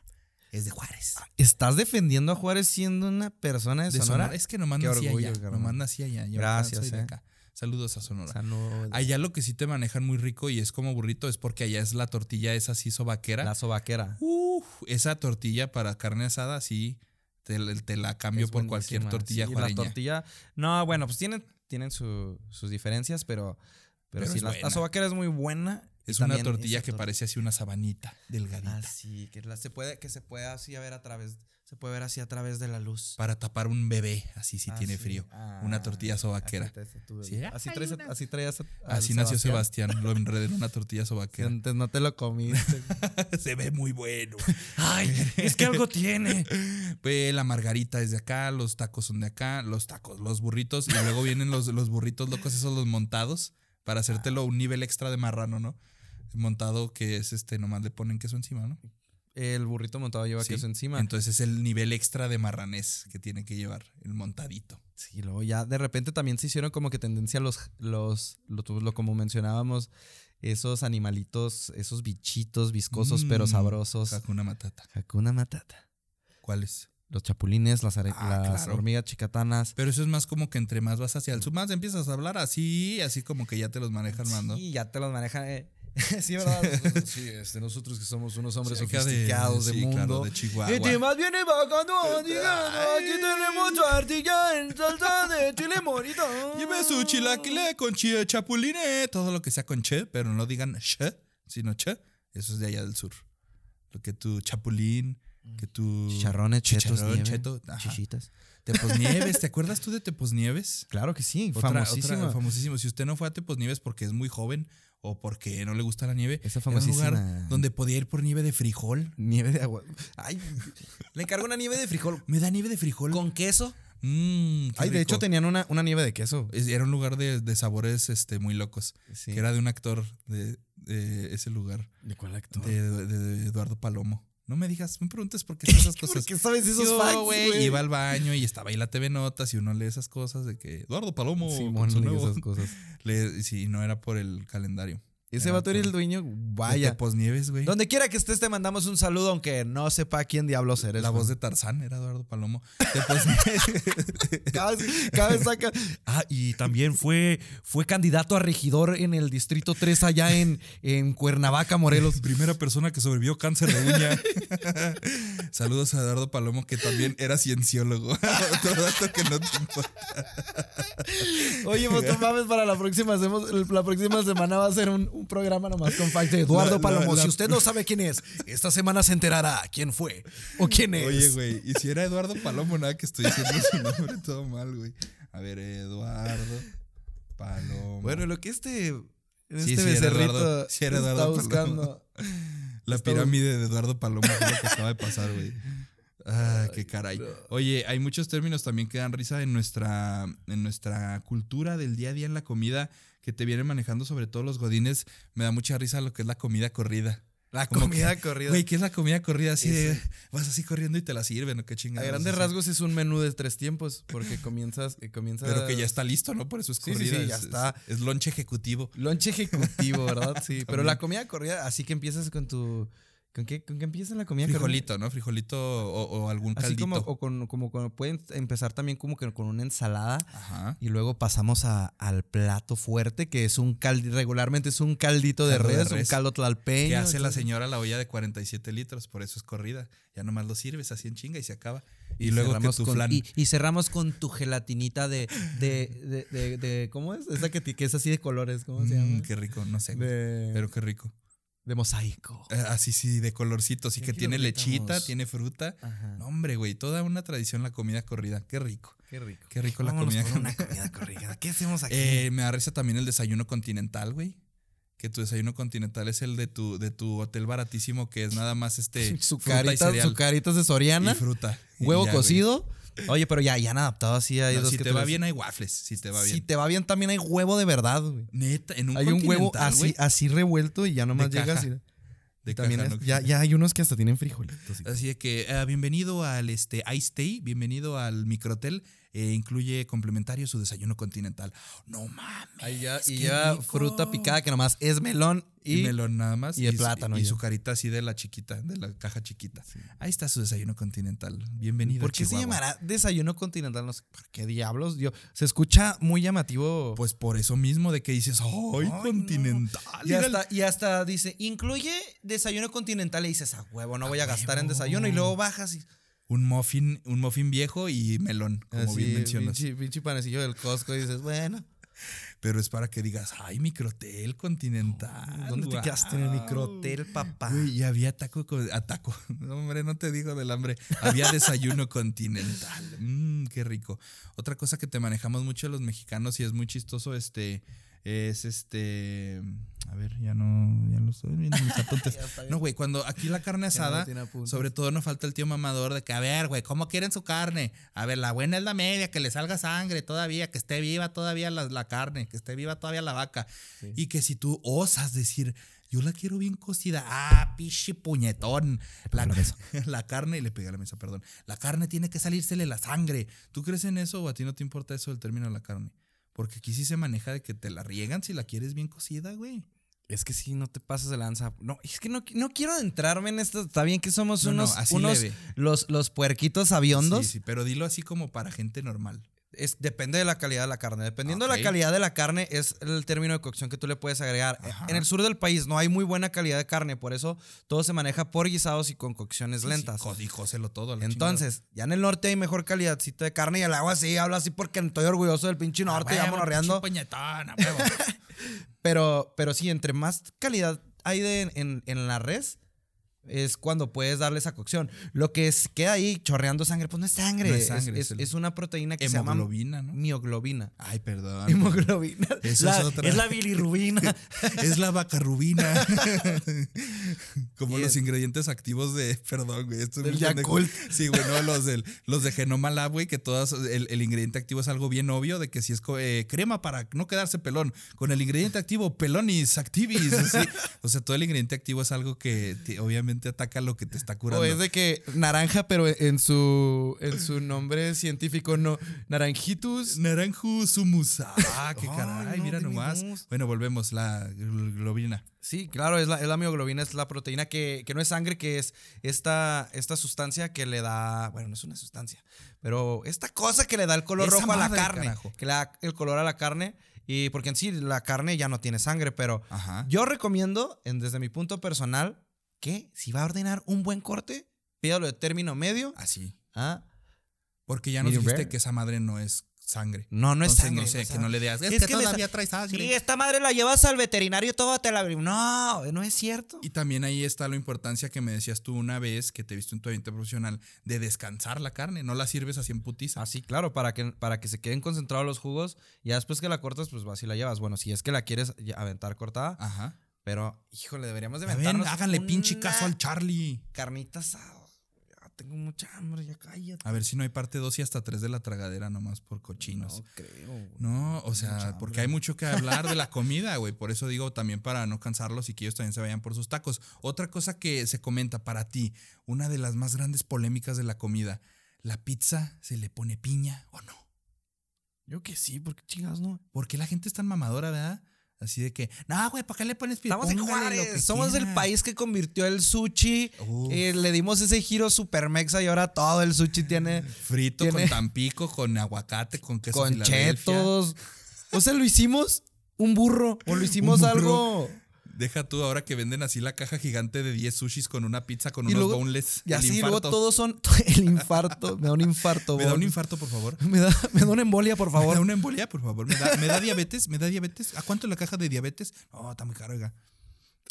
Es de Juárez. ¿Estás defendiendo a Juárez siendo una persona de, De Sonora? Sonora. Es que nomás nací allá. Nomás nací allá. Yo Gracias, soy de eh. acá. Saludos a Sonora. No- Allá lo que sí te manejan muy rico y es como burrito es porque allá es la tortilla esa así sobaquera. la sobaquera. Uf, esa tortilla para carne asada, sí, te, te la cambio Es por cualquier tortilla sí. La tortilla. No, bueno, pues tienen, tienen su- sus diferencias, pero. Pero, Pero sí, la, sobaquera es muy buena. Es una tortilla que parece así una sabanita delgadita. Ah, sí, que la- se puede, que se puede así a ver a través. Se puede ver así a través de la luz. Para tapar un bebé, así si Ah, tiene sí. frío. Ah, una tortilla sobaquera. Así. Sí, así, traes así traías a- al Así nació Sebastián. Lo enredé en una tortilla Que sobaquera. Antes no te lo comiste. (laughs) Se ve muy bueno. (laughs) Ay, es que algo tiene. Ve, la margarita es de acá, los tacos son de acá, los tacos, los burritos, y luego vienen los, los burritos locos, esos los montados, para hacértelo un nivel extra de marrano, ¿no? Montado que es este, nomás le ponen queso encima, ¿no? El burrito montado lleva Sí. queso encima. Entonces es el nivel extra de marranés que tiene que llevar, el montadito. Sí, luego ya de repente también se hicieron como que tendencia los, los, lo, lo- como mencionábamos, esos animalitos, esos bichitos viscosos pero Mm, sabrosos. Hakuna Matata. Hakuna Matata. ¿Cuáles? Los chapulines, las, are- Ah, las claro. hormigas chicatanas. Pero eso es más como que entre más vas hacia el sur, más empiezas a hablar así, así como que ya te los manejan ¿no? Sí, ya te los manejan. eh. (laughs) sí, ¿verdad? (laughs) sí, este, nosotros que somos unos hombres Sí, acá de- sofisticados de, sí, mundo. claro, de Chihuahua. Este más viene bajando, (laughs) digamos, aquí tenemos tortilla en salsa de chile morito. Lleve su chilaquile con chi- chapuline, todo lo que sea con che, pero no digan che, sino che. Eso es de allá del sur. Lo que tu chapulín, que tu Chicharrones, chetos, nieve, cheto, chichitas. Tepos Nieves, ¿te acuerdas tú de Tepos Nieves? Claro que sí, Otra- otra- famosísimo. Si usted no fue a Tepos Nieves porque es muy joven o porque no le gusta la nieve, Esa era un famosísima- lugar donde podía ir por nieve de frijol. Nieve de agua. Ay, (laughs) le encargo una nieve de frijol. ¿Me da nieve de frijol? ¿Con queso? Mm, Ay, de hecho tenían una, una nieve de queso. Es- Era un lugar de, de sabores este, muy locos. Sí. Que era de un actor de, de ese lugar. ¿De cuál actor? De Eduardo Palomo. No me digas, me preguntes por qué (laughs) son esas cosas. ¿Por qué sabes esos Yo, facts, güey? Iba al baño y estaba ahí la TV Notas y uno lee esas cosas de que Eduardo Palomo. Simón leí (laughs) nuevo- esas cosas. Le- sí, no era por el calendario. Ese vato era el dueño. Vaya. Tepos Nieves, güey. Donde quiera que estés, te mandamos un saludo, aunque no sepa quién diablos eres. La güey. voz de Tarzán era Eduardo Palomo. (laughs) Cada vez, cada vez saca. Ah, y también fue, fue candidato a regidor en el Distrito 3 allá en, en Cuernavaca, Morelos. (laughs) Primera persona que sobrevivió cáncer de uña. (laughs) Saludos a Eduardo Palomo, que también era cienciólogo. Otro dato que no te importa. Oye, pues mames, para la próxima, hacemos, la próxima semana va a ser un, un programa nomás con facts de Eduardo La- Palomo. la- Si usted no sabe quién es, esta semana se enterará quién fue o quién es. Oye, güey, y si era Eduardo Palomo, nada que estoy diciendo su nombre todo mal, güey. A ver, Eduardo Palomo. Bueno, lo que este, Sí, este sí, era becerrito Eduardo- sí, era está Eduardo buscando. la pirámide de Eduardo Palomo lo que acaba de pasar, güey. Ah, qué caray. Oye, hay muchos términos también que dan risa en nuestra, en nuestra cultura del día a día en la comida que te vienen manejando, sobre todo los godines. Me da mucha risa lo que es la comida corrida. La Como comida que- corrida. Güey, ¿qué es la comida corrida? Así de, vas así corriendo y te la sirven, ¿o qué A chingados? grandes Así. rasgos es un menú de tres tiempos, porque comienzas, eh, comienzas Pero que ya está listo, ¿no? Por eso es Sí, sí, corrida. sí, ya es- está. Es, es lonche ejecutivo. Lonche ejecutivo, ¿verdad? Sí. (laughs) Pero la comida corrida, así que empiezas con tu. ¿Con qué, con qué empieza la comida Frijolito, ¿no? Frijolito o, o algún? Así caldito. como, o con, como, con- pueden empezar también como que con una ensalada. Ajá. Y luego pasamos a- al plato fuerte, que es un caldo, regularmente es un caldito de res, un caldo tlalpeño. Que hace la señora la olla de 47 litros, por eso es corrida. Ya nomás lo sirves así en chinga y se acaba. Y, Y luego que tu con- flan. Y, y cerramos con tu gelatinita de, de, de, de- de- ¿Cómo es? Esa que, que es así de colores, ¿cómo se Mm, llama? qué rico, no sé. Pero qué rico. De mosaico. Eh, Así sí, de colorcitos. Y ¿Qué que tiene lechita, tiene fruta. Ajá. No, hombre, güey. Toda una tradición la comida corrida. Qué rico. Qué rico. Qué rico la comida por una corrida. comida corrida. ¿Qué hacemos (laughs) aquí? Eh, me da risa también el desayuno continental, güey. Que tu desayuno continental es el de tu, de tu hotel baratísimo, que es nada más este (laughs) su fruta y carita, cereal su caritas de y Soriana, fruta. Y huevo ya, güey. Oye, pero ya, ya han adaptado así. Hay No, dos si que te va bien, hay waffles. Si te va bien. Si te va bien, también hay huevo de verdad, güey. Neta, en un Hay un huevo así, así revuelto y ya nomás De llegas caja. y. de también caja, es- ¿no? ya, ya hay unos que hasta tienen frijolitos. Así de que ah, bienvenido al este Ice Stay, bienvenido al microhotel. Eh, incluye complementario su desayuno continental. No mames. Ahí ya, y ya rico. fruta picada que nomás es melón y, Y, melón nada más. y el plátano, Y, su carita así de la chiquita, de la caja chiquita. Ahí está su desayuno continental. Bienvenido. ¿Por qué se llamará desayuno continental? No sé, ¿por qué diablos? Yo, se escucha muy llamativo. Pues por eso mismo de que dices, ¡ay, Ay, no. continental! y, hasta, y hasta dice, incluye desayuno continental. Y dices, a huevo, no voy a gastar en desayuno. Y luego bajas y. un muffin, un muffin viejo y melón, como bien mencionas. Pinche, pinche panecillo del Costco y dices, bueno, Pero es para que digas, ay, microtel continental. ¿dónde te quedaste en el guau". microhotel, papá? Güey, y había taco con, a taco. (laughs) No, hombre, no te digo del hambre. Había desayuno (laughs) continental. Mmm, qué rico. Otra cosa que te manejamos mucho los mexicanos y es muy chistoso, este, es este. A ver, ya no, ya lo estoy viendo mis (laughs) apuntes. No, güey, cuando aquí la carne no asada, apuntes. sobre todo no falta el tío mamador de que, a ver, güey, ¿cómo quieren su carne? A ver, la buena es la media, que le salga sangre todavía, que esté viva todavía la, la carne, que esté viva todavía la vaca. Sí. Y que si tú osas decir, yo la quiero bien cocida, ah, pichi puñetón. La, (laughs) la carne, y le pegué a la mesa, perdón. La carne tiene que salírsele la sangre. ¿Tú crees en eso o a ti no te importa eso del término de la carne? Porque aquí sí se maneja de que te la riegan si la quieres bien cocida, güey. Es que sí, no te pasas de lanza. No, es que no, no quiero adentrarme en esto. Está bien que somos No, no, unos, así unos leve. los, los puerquitos aviondos. Sí, sí, pero dilo así como para gente normal. Es, depende de la calidad de la carne. Dependiendo de la calidad de la carne, es el término de cocción que tú le puedes agregar. Ajá. En el sur del país no hay muy buena calidad de carne, por eso todo se maneja por guisados y con cocciones lentas. Sí, sí, jóselo todo. Entonces, ya en el norte hay mejor calidadcito de carne y el agua sí, hablo así porque estoy orgulloso del pinche norte, ya monorreando. (laughs) Pero, pero sí, entre más calidad hay de, en, en la res, es cuando puedes darle esa cocción. Lo que es, queda ahí chorreando sangre, pues no es sangre. No es sangre, es- es el- es una proteína que se llama Hemoglobina, ¿no? mioglobina. Ay, perdón. Hemoglobina. Eso La- es otra. Es la bilirrubina. (laughs) Es la vaca rubina. (laughs) Como los es- ingredientes activos de. (laughs) Perdón, güey. Esto es Del. Yakult. Sí, güey, no, los, del, los de Genoma Lab, güey, que todas. El, el ingrediente activo es algo bien obvio de que si es eh, crema para no quedarse pelón, con el ingrediente activo pelonis activis. O sea, todo el ingrediente activo es algo que te- obviamente ataca lo que te está curando. o es de que naranja, pero en su, en su nombre científico no. Naranjitus. Naranjo sumusa. Ah, qué Ay, caray, no mira nomás. Bueno, volvemos. La globina. Sí, claro, es la, es la mioglobina, es la proteína que, que no es sangre, que es esta, esta sustancia que le da, bueno, no es una sustancia, pero esta cosa que le da el color Esa rojo a la carne, carajo. que le da el color a la carne, y porque en sí la carne ya no tiene sangre, pero Ajá. yo recomiendo, en- desde mi punto personal, que si va a ordenar un buen corte, pídalo de término medio. Así. Ah, Porque ya nos dijiste rare. que esa madre no es sangre. no, no es sangre. No sé, que no le digas. Es, es que, todavía sa- trae sangre. Sí, esta madre la llevas al veterinario y todo te la... No, no es cierto. Y también ahí está la importancia que me decías tú una vez que te viste en tu ambiente profesional de descansar la carne. No la sirves así en putiza. Así, claro, para que, para que se queden concentrados los jugos. Y ya después que la cortas, pues vas y la llevas. Bueno, si es que la quieres aventar cortada. Ajá. Pero, híjole, deberíamos de ven, aventarnos háganle pinche caso al Charlie. Carnita asada. Ya tengo mucha hambre, ya cállate. A ver si no hay parte 2 y hasta 3 de la tragadera nomás por cochinos. No creo. No, o sea, porque hay mucho que hablar de la (laughs) comida, güey. Por eso digo también para no cansarlos y que ellos también se vayan por sus tacos. Otra cosa que se comenta para ti, una de las más grandes polémicas de la comida, ¿la pizza se le pone piña o no? Yo que sí, porque chingados no. ¿Por qué la gente es tan mamadora, verdad? Así de que, no, güey, ¿para qué le pones? Estamos en Juárez. Somos el quiera". país que convirtió el sushi. Eh, le dimos ese giro super mexa y ahora todo el sushi (laughs) tiene Frito Tiene- con tampico, con aguacate, con queso con chetos. O sea, lo hicimos un burro o lo hicimos algo. Deja tú ahora que venden así la caja gigante de 10 sushis con una pizza con Y unos luego- boneless. Y así luego todos son (laughs) el infarto. Me da un infarto. ¿Me da un infarto, por favor? (laughs) Me da, me da una embolia, por ¿Me da favor. una embolia, por favor? ¿Me da, me da diabetes? ¿Me da diabetes? ¿A cuánto la caja de diabetes? No, está muy caro, oiga.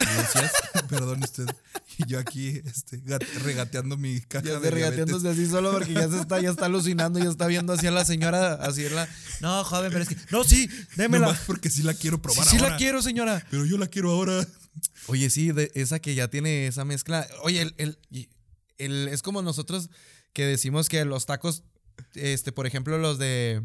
¿Me decías? (laughs) Perdón usted. Y yo aquí este, gat- regateando mi caja Ya de regateándose así solo porque ya se está, ya está alucinando, ya está viendo así a la señora, así en la. No, joven, pero es que. No, sí, démela. Nomás porque sí la quiero Sí, probar sí ahora. la quiero, señora. Pero yo la quiero ahora. Oye, sí, de esa que ya tiene esa mezcla. Oye, el, el- el- es como nosotros que decimos que los tacos, este, por ejemplo, los de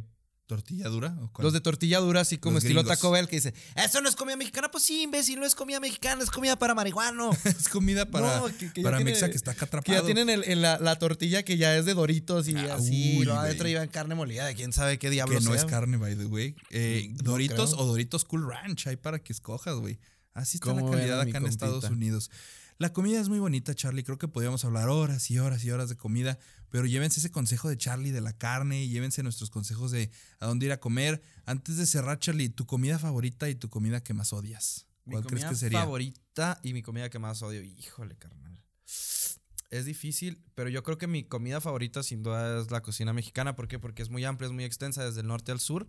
¿Tortilla dura? ¿O los de tortilla dura, así como Los estilo gringos. Taco Bell, que dice, eso no es comida mexicana. Pues sí, imbécil, no es comida mexicana, es comida para marihuano. (laughs) es comida para, No, que- que para tiene- Mexa que está acá Que atrapado. ya tienen el- la, la tortilla que ya es de Doritos y Ah, así. uy, y luego adentro llevan carne molida de quién sabe qué diablos. Que no es carne, by the way. Eh, No Doritos creo. o Doritos Cool Ranch, hay para que escojas, güey. Así está la ¿Cómo ven a calidad acá en? Estados Unidos. La comida es muy bonita, Charlie. Creo que podríamos hablar horas y horas y horas de comida, pero llévense ese consejo de Charlie de la carne y llévense nuestros consejos de a dónde ir a comer. Antes de cerrar, Charlie, tu comida favorita y tu comida que más odias. Mi ¿Cuál crees comida que sería? favorita y mi comida que más odio. Híjole, carnal. Es difícil, pero yo creo que mi comida favorita sin duda es la cocina mexicana. ¿Por qué? Porque es muy amplia, es muy extensa desde el norte al sur.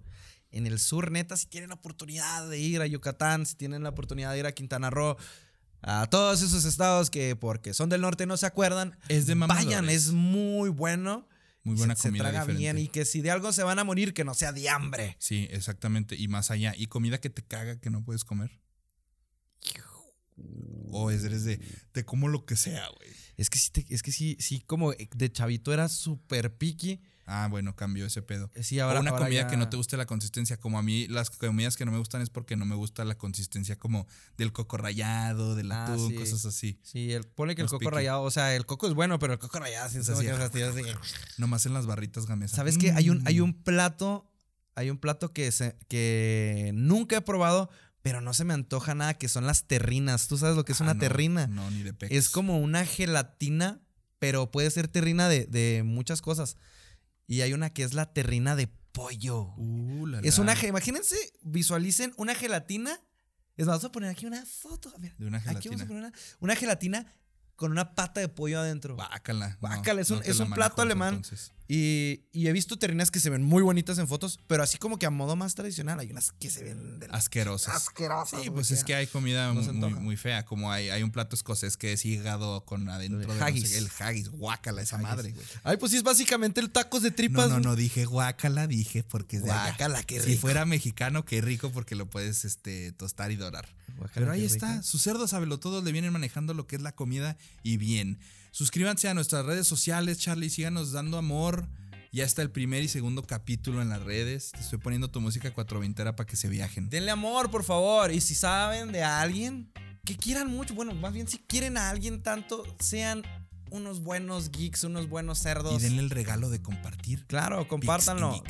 En el sur, neta, si tienen la oportunidad de ir a Yucatán, si tienen la oportunidad de ir a Quintana Roo, a todos esos estados que porque son del norte no se acuerdan, Es de mamadores. vayan, es muy bueno. Muy buena se, se comida traga diferente. bien y que si de algo se van a morir, que no sea de hambre. Sí, exactamente. Y más allá. ¿Y comida que te caga que no puedes comer? O es- eres de, te como lo que sea, güey. Es que sí, te- es que sí, sí, como de chavito era súper picky. Ah, bueno, cambió ese pedo. Sí, o ahora, una ahora comida ya- que no te guste la consistencia. Como a mí, las comidas que no me gustan es porque no me gusta la consistencia como del coco rallado, del Ah, atún, sí. cosas así. Sí, el, pone que el coco picky. rallado, o sea, el coco es bueno, pero el coco rallado sí, Es así, sí. Nomás en las barritas gamesas. ¿Sabes qué? Hay un, hay Mm. un plato, hay un plato que, se, que nunca he probado, pero no se me antoja nada, que son las terrinas. ¿Tú sabes lo que es Ah, una no, terrina? No, ni de pex. Es como una gelatina, pero puede ser terrina de, de muchas cosas. Y hay una que es la terrina de pollo. Uh, la, Es una, imagínense, visualicen una gelatina. Es más, vamos a poner aquí una foto. mira. De una Aquí vamos gelatina. a poner una, una gelatina con una pata de pollo adentro. Bácala. no, Guácala, es un- es un plato alemán. Y, y he visto terrinas que se ven muy bonitas en fotos, pero así como que a modo más tradicional. Hay unas que se ven de Asquerosas. asquerosas. Sí, pues es que hay comida no muy, muy, fea. Como hay, hay un plato escocés que es hígado con adentro El de no sé haggis. el haggis. Guácala esa madre, güey. Ay, pues sí, es básicamente el tacos de No, tripas. no, güey. no dije guácala, dije porque es de. Guácala, qué Si rico. fuera mexicano, qué rico porque lo puedes este, tostar y dorar. Pero ahí está, sus cerdos todos le vienen manejando lo que es la comida y bien. Suscríbanse a nuestras redes sociales, Charlie, síganos dando amor. Ya está el primer y segundo capítulo en las redes. Te estoy poniendo tu música 420 para que se viajen. Denle amor, por favor. Y si saben de alguien que quieran mucho, bueno, más bien si quieren a alguien tanto, sean unos buenos geeks, unos buenos cerdos. Y denle el regalo de compartir. Claro, compártanlo.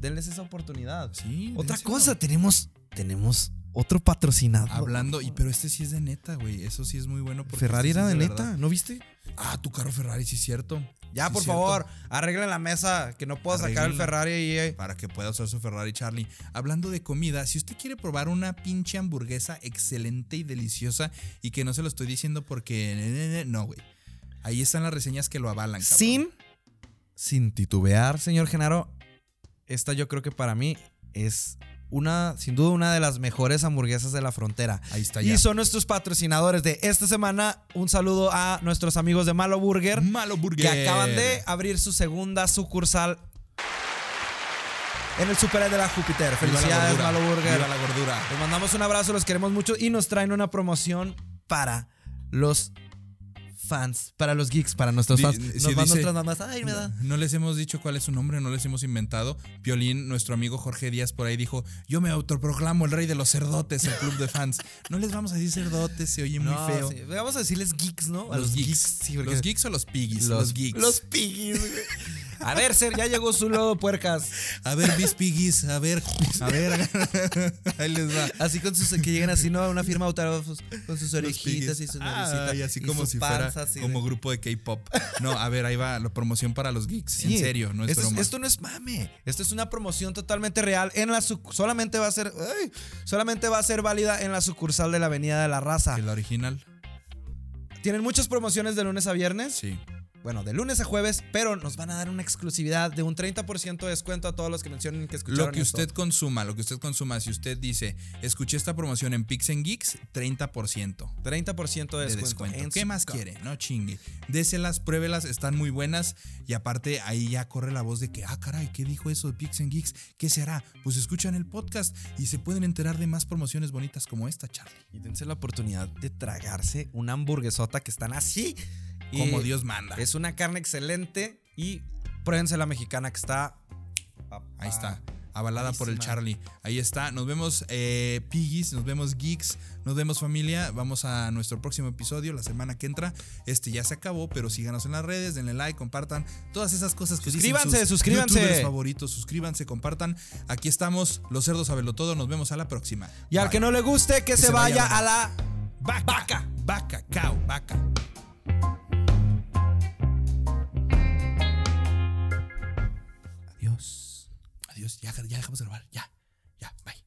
Denles esa oportunidad. Sí, Otra cosa, tenemos, tenemos otro patrocinador. Hablando, y pero este sí es de neta, güey. Eso sí es muy bueno. porque Ferrari este era de verdad. neta, ¿no viste? Ah, tu carro Ferrari, sí es cierto. Ya, Sí, por cierto. favor, arreglen la mesa, que no puedo sacar el. Ferrari ahí. eh. Para que pueda usar su Ferrari, Charlie. Hablando de comida, si usted quiere probar una pinche hamburguesa excelente y deliciosa, y que no se lo estoy diciendo porque. No, güey. Ahí están las reseñas que lo avalan, cabrón. Sin, sin titubear, señor Genaro, esta yo creo que para mí es una, sin duda, una de las mejores hamburguesas de la frontera. Ahí está ya. Y son nuestros patrocinadores de esta semana. Un saludo a nuestros amigos de Malo Burger, Malo Burger. que acaban de abrir su segunda sucursal en el Super de la Júpiter. Viva la Felicidades, Malo Burger. Viva la gordura. Les mandamos un abrazo, los queremos mucho y nos traen una promoción para los fans, para los geeks, para nuestros fans. sí, Nos dice- van nuestras mamás. Ay, me da. No les hemos dicho cuál es su nombre, no les hemos inventado. Piolín, nuestro amigo Jorge Díaz por ahí dijo, yo me autoproclamo el rey de los cerdotes, el club de fans. No les vamos a decir cerdotes, se oye muy feo. sí. Vamos a decirles geeks, ¿no? A Los, geeks. sí, porque- los geeks o los piggies. Los, geeks. Los piggies, güey. A ver, Ser, ya llegó su lodo, puercas. A ver, mis piggies, a ver, a ver. (laughs) Ahí les va. Así con sus, que lleguen así, ¿no? A una firma autógrafos con sus orejitas y sus Ah, naricitas. y así y como si fuera así como de- grupo de K-pop. No, a ver, ahí va la promoción para los geeks. Sí, en serio, no es esto broma. esto no es mame. Esto es una promoción totalmente real. En la solamente va a ser. ay, solamente va a ser válida en la sucursal de la Avenida de la Raza. ¿Que la original? Tienen muchas promociones de lunes a viernes. Sí. Bueno, de lunes a jueves, pero nos van a dar una exclusividad de un 30% de descuento a todos los que mencionen que escucharon Lo que esto. usted consuma, lo que usted consuma, si usted dice, escuché esta promoción en Pix Geeks, 30%. 30% de de descuento. descuento. en ¿Qué más quiere? No chingue. Déselas, pruébelas, están muy buenas. Y aparte, ahí ya corre la voz de que, ah, caray, ¿qué dijo eso de Pix Geeks? ¿Qué será? Pues escuchan el podcast y se pueden enterar de más promociones bonitas como esta, Charlie. Y dense la oportunidad de tragarse una hamburguesota que están así. Y Como Dios manda. Es una carne excelente y pruébense la mexicana que está. Ahí está. Avalada por el. Charlie. Ahí está. Nos vemos eh, Piggies, nos vemos Geeks, nos vemos familia. Vamos a nuestro próximo episodio la semana que entra. Este ya se acabó, pero síganos en las redes, denle like, compartan todas esas cosas que dicen Suscríbanse, sus suscríbanse. youtubers favoritos. Suscríbanse, compartan. Aquí estamos, los cerdos todo. Nos vemos a la próxima. Y al que no le guste, que, se, se vaya vaya a a la Vaca, vaca, vaca, cow, vaca. ya, ya dejamos de grabar, ya, ya, bye.